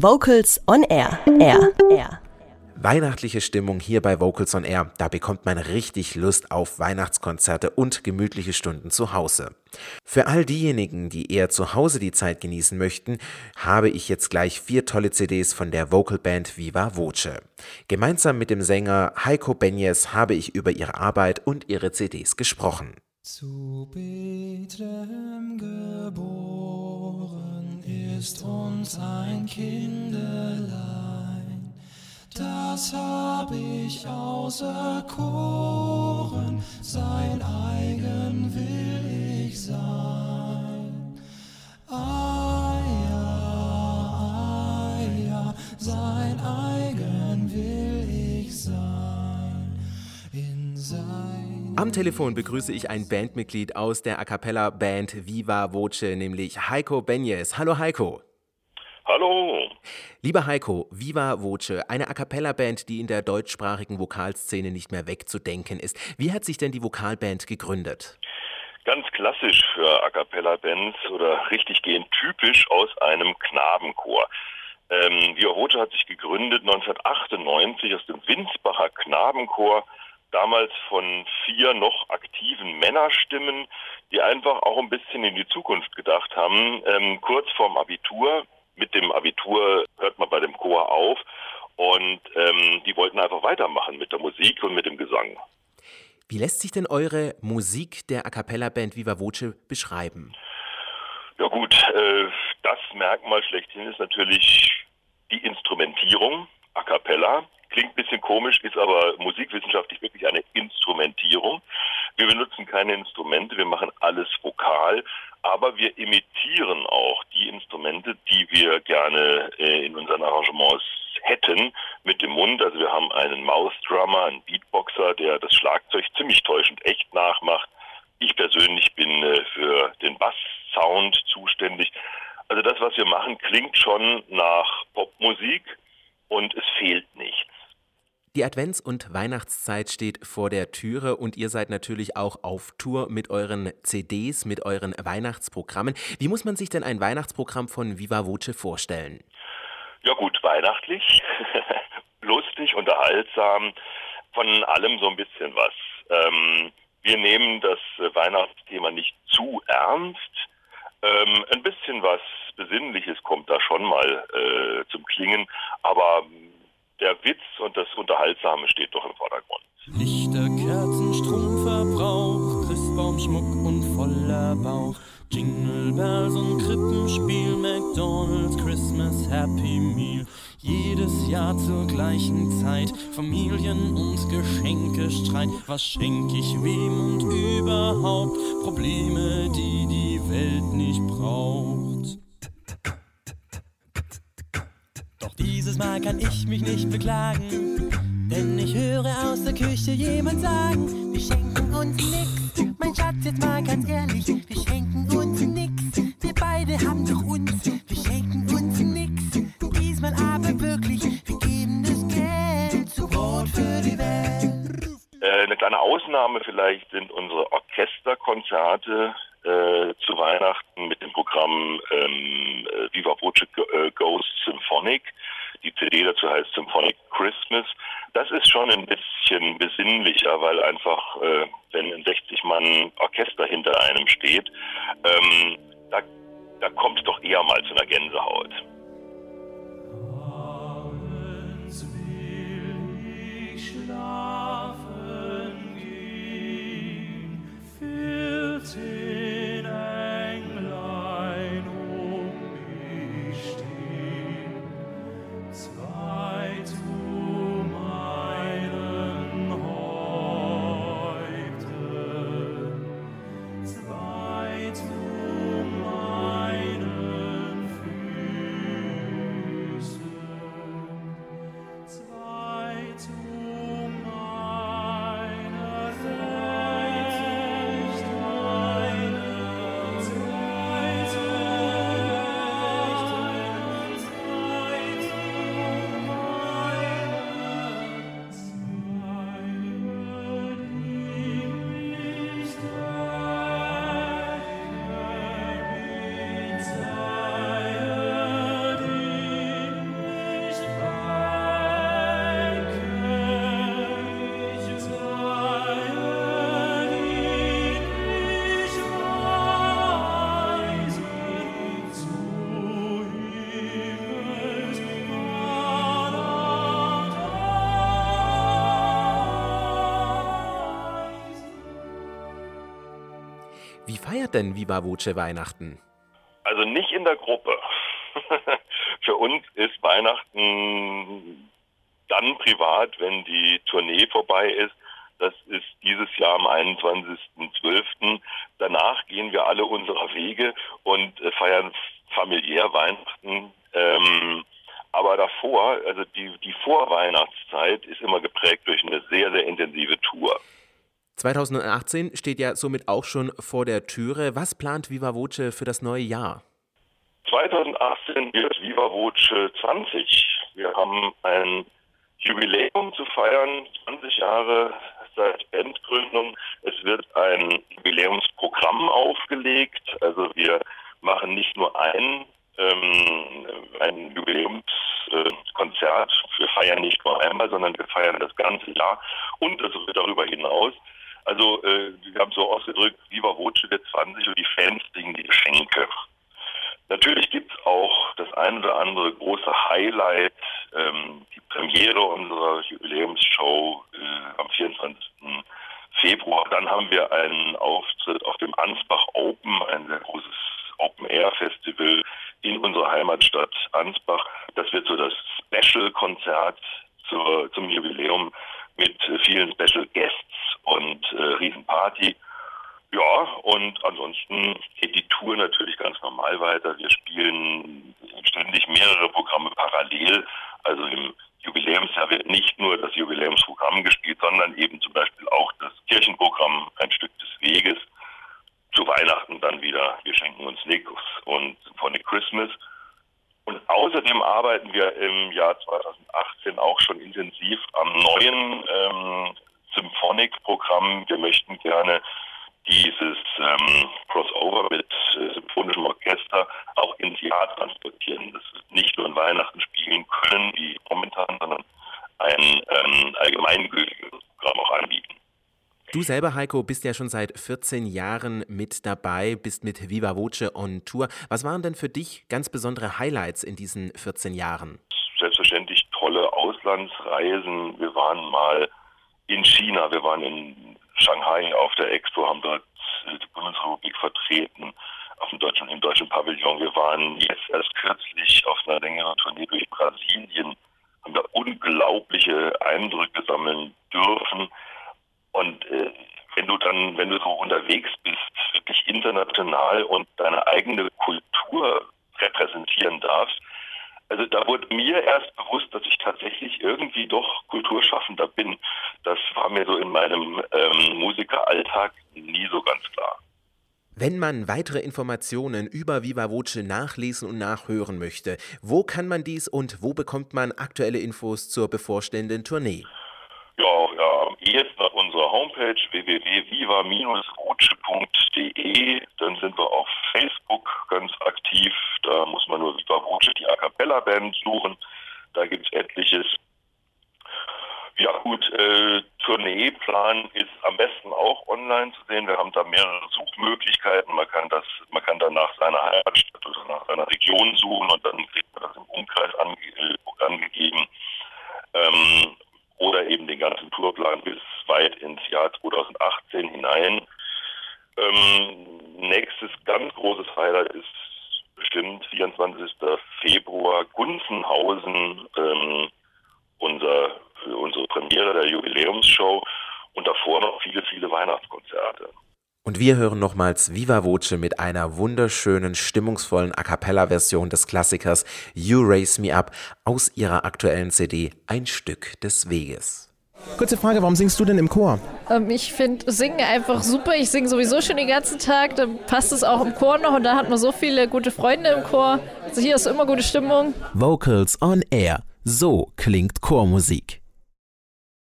Vocals on Air. Air. Air. Weihnachtliche Stimmung hier bei Vocals on Air, da bekommt man richtig Lust auf Weihnachtskonzerte und gemütliche Stunden zu Hause. Für all diejenigen, die eher zu Hause die Zeit genießen möchten, habe ich jetzt gleich vier tolle CDs von der Vocalband Viva Voce. Gemeinsam mit dem Sänger Heiko Benjes habe ich über ihre Arbeit und ihre CDs gesprochen. Zu Bethlehem geboren ist uns ein Kindelein, das hab ich auserkoren, sein eigen will ich sein. Ah ja, ah ja, sein eigen will Am Telefon begrüße ich ein Bandmitglied aus der A Cappella Band Viva Voce, nämlich Heiko Benjes. Hallo Heiko. Hallo. Lieber Heiko, Viva Voce, eine A Cappella Band, die in der deutschsprachigen Vokalszene nicht mehr wegzudenken ist. Wie hat sich denn die Vokalband gegründet? Ganz klassisch für A cappella Bands oder richtig gehend typisch aus einem Knabenchor. Ähm, Viva Voce hat sich gegründet 1998 aus dem Winsbacher Knabenchor, damals von vier noch aktiven Männerstimmen, die einfach auch ein bisschen in die Zukunft gedacht haben. Ähm, kurz vorm Abitur, mit dem Abitur hört man bei dem Chor auf und ähm, die wollten einfach weitermachen mit der Musik und mit dem Gesang. Wie lässt sich denn eure Musik der A Cappella Band Viva Voce beschreiben? Ja gut, äh, das Merkmal schlechthin ist natürlich die Instrumentierung, a cappella. Klingt ein bisschen komisch, ist aber musikwissenschaftlich wirklich eine Instrumentierung. Wir benutzen keine Instrumente, wir machen alles vokal, aber wir imitieren auch die Instrumente, die wir gerne äh, in unseren Arrangements hätten mit dem Mund. Also wir haben einen Mouth Drummer, einen Beatboxer, der das Schlagzeug ziemlich täuschend echt nachmacht. Ich persönlich bin äh, für den Bass-Sound zuständig. Also das, was wir machen, klingt schon nach Popmusik und es fehlt. Die Advents- und Weihnachtszeit steht vor der Türe und ihr seid natürlich auch auf Tour mit euren CDs, mit euren Weihnachtsprogrammen. Wie muss man sich denn ein Weihnachtsprogramm von Viva Voce vorstellen? Ja gut, weihnachtlich, lustig, unterhaltsam, von allem so ein bisschen was. Ähm, wir nehmen das Weihnachtsthema nicht zu ernst. Ähm, ein bisschen was Besinnliches kommt da schon mal äh, zum Klingen, aber der Witz und das Unterhaltsame steht doch im Vordergrund. Lichter, Kerzen, Stromverbrauch, Christbaumschmuck und voller Bauch. Jingle Bells und Krippenspiel, McDonald's, Christmas, Happy Meal. Jedes Jahr zur gleichen Zeit, Familien und Geschenke Streit. Was schenk ich wem und überhaupt Probleme, die die Welt nicht braucht. Doch dieses Mal kann ich mich nicht beklagen, denn ich höre aus der Küche jemand sagen, wir schenken uns nix. Mein Schatz, jetzt mal ganz ehrlich, wir schenken uns nix. Wir beide haben doch uns, wir schenken uns nix. Diesmal aber wirklich, wir geben das Geld zu Brot für die Welt. Äh, eine kleine Ausnahme vielleicht sind unsere Orchesterkonzerte äh, zu Weihnachten mit dem Programm ähm, äh, Viva Voce äh, Goes Symphonic. Die CD dazu heißt Symphonic Christmas. Das ist schon ein bisschen besinnlicher, weil einfach, äh, wenn ein 60-Mann Orchester hinter einem steht, ähm, da, da kommt es doch eher mal zu einer Gänsehaut. Feiert denn Viva Voce Weihnachten? Also nicht in der Gruppe. Für uns ist Weihnachten dann privat, wenn die Tournee vorbei ist. Das ist dieses Jahr am 21.12. Danach gehen wir alle unserer Wege und äh, feiern familiär Weihnachten. Ähm, aber davor, also die, die Vorweihnachtszeit ist immer geprägt durch eine sehr, sehr intensive Tour. 2018 steht ja somit auch schon vor der Türe. Was plant Viva Voce für das neue Jahr? 2018 wird Viva Voce 20. Wir haben ein Jubiläum zu feiern, 20 Jahre seit Bandgründung. Es wird ein Jubiläumsprogramm aufgelegt. Also wir machen nicht nur ein, ähm, ein Jubiläumskonzert. Äh, wir feiern nicht nur einmal, sondern wir feiern das ganze Jahr und also darüber hinaus. Also äh, wir haben so ausgedrückt, Voce wird 20 und die Fans kriegen die Geschenke. Natürlich gibt es auch das ein oder andere große Highlight, ähm, die Premiere unserer Jubiläumsshow äh, am 24. Februar. Dann haben wir einen Auftritt auf dem Ansbach Open, ein sehr großes Open-Air-Festival in unserer Heimatstadt Ansbach. Das wird so das Special-Konzert zum Jubiläum mit vielen Special Guests und äh, Riesenparty. Ja, und ansonsten geht die Tour natürlich ganz normal weiter. Wir spielen ständig mehrere Programme parallel. Also im Jubiläumsjahr wird nicht nur das Jubiläumsprogramm gespielt, sondern eben zum Beispiel auch das Kirchenprogramm Ein Stück des Weges. Zu Weihnachten dann wieder Wir schenken uns nichts und Symphonic Christmas. Und außerdem arbeiten wir im Jahr 2018 auch schon intensiv am neuen ähm, Symphonic-Programm. Wir möchten gerne dieses ähm, Crossover mit äh, symphonischem Orchester auch ins Jahr transportieren. Das wird nicht nur in Weihnachten spielen können, wie momentan, sondern ein ähm, allgemeingültiges Programm auch anbieten. Du selber, Heiko, bist ja schon seit 14 Jahren mit dabei, bist mit Viva Voce on Tour. Was waren denn für dich ganz besondere Highlights in diesen 14 Jahren? Selbstverständlich tolle Auslandsreisen. Wir waren mal in China, wir waren in Shanghai auf der Expo, haben dort die Bundesrepublik vertreten, auf dem deutschen, im deutschen Pavillon. Wir waren jetzt erst kürzlich auf einer längeren Tournee durch Brasilien, haben da unglaubliche Eindrücke sammeln dürfen. Und äh, wenn du dann, wenn du so unterwegs bist, wirklich international und deine eigene Kultur repräsentieren darfst, also da wurde mir erst bewusst, dass ich tatsächlich irgendwie doch Kulturschaffender bin. Das war mir so in meinem ähm, Musikeralltag nie so ganz klar. Wenn man weitere Informationen über Viva Voce nachlesen und nachhören möchte, wo kann man dies und wo bekommt man aktuelle Infos zur bevorstehenden Tournee? Ja, ja, am ehesten auf unserer Homepage www.viva-voce.de. Dann sind wir auf Facebook ganz aktiv. Da muss man nur Viva Voce, die A Cappella Band, suchen. Da gibt es etliches. Gut, äh, Tourneeplan ist am besten auch online zu sehen. Wir haben da mehrere Suchmöglichkeiten. Man kann das, man kann dann nach seiner Heimatstadt oder nach seiner Region suchen und dann kriegt man das im Umkreis ange äh, angegeben. Ähm, oder eben den ganzen Tourplan bis weit ins Jahr 2018 hinein. Ähm, nächstes ganz großes Highlight ist bestimmt 24. Februar Gunzenhausen, ähm, unser, für unsere Premiere der Jubiläumsshow und davor noch viele, viele Weihnachtskonzerte. Und wir hören nochmals Viva Voce mit einer wunderschönen, stimmungsvollen A Cappella-Version des Klassikers You Raise Me Up aus ihrer aktuellen CD Ein Stück des Weges. Kurze Frage, warum singst du denn im Chor? Ähm, ich finde Singen einfach super. Ich singe sowieso schon den ganzen Tag. Dann passt es auch im Chor noch und da hat man so viele gute Freunde im Chor. Also hier ist immer gute Stimmung. Vocals on Air. So klingt Chormusik.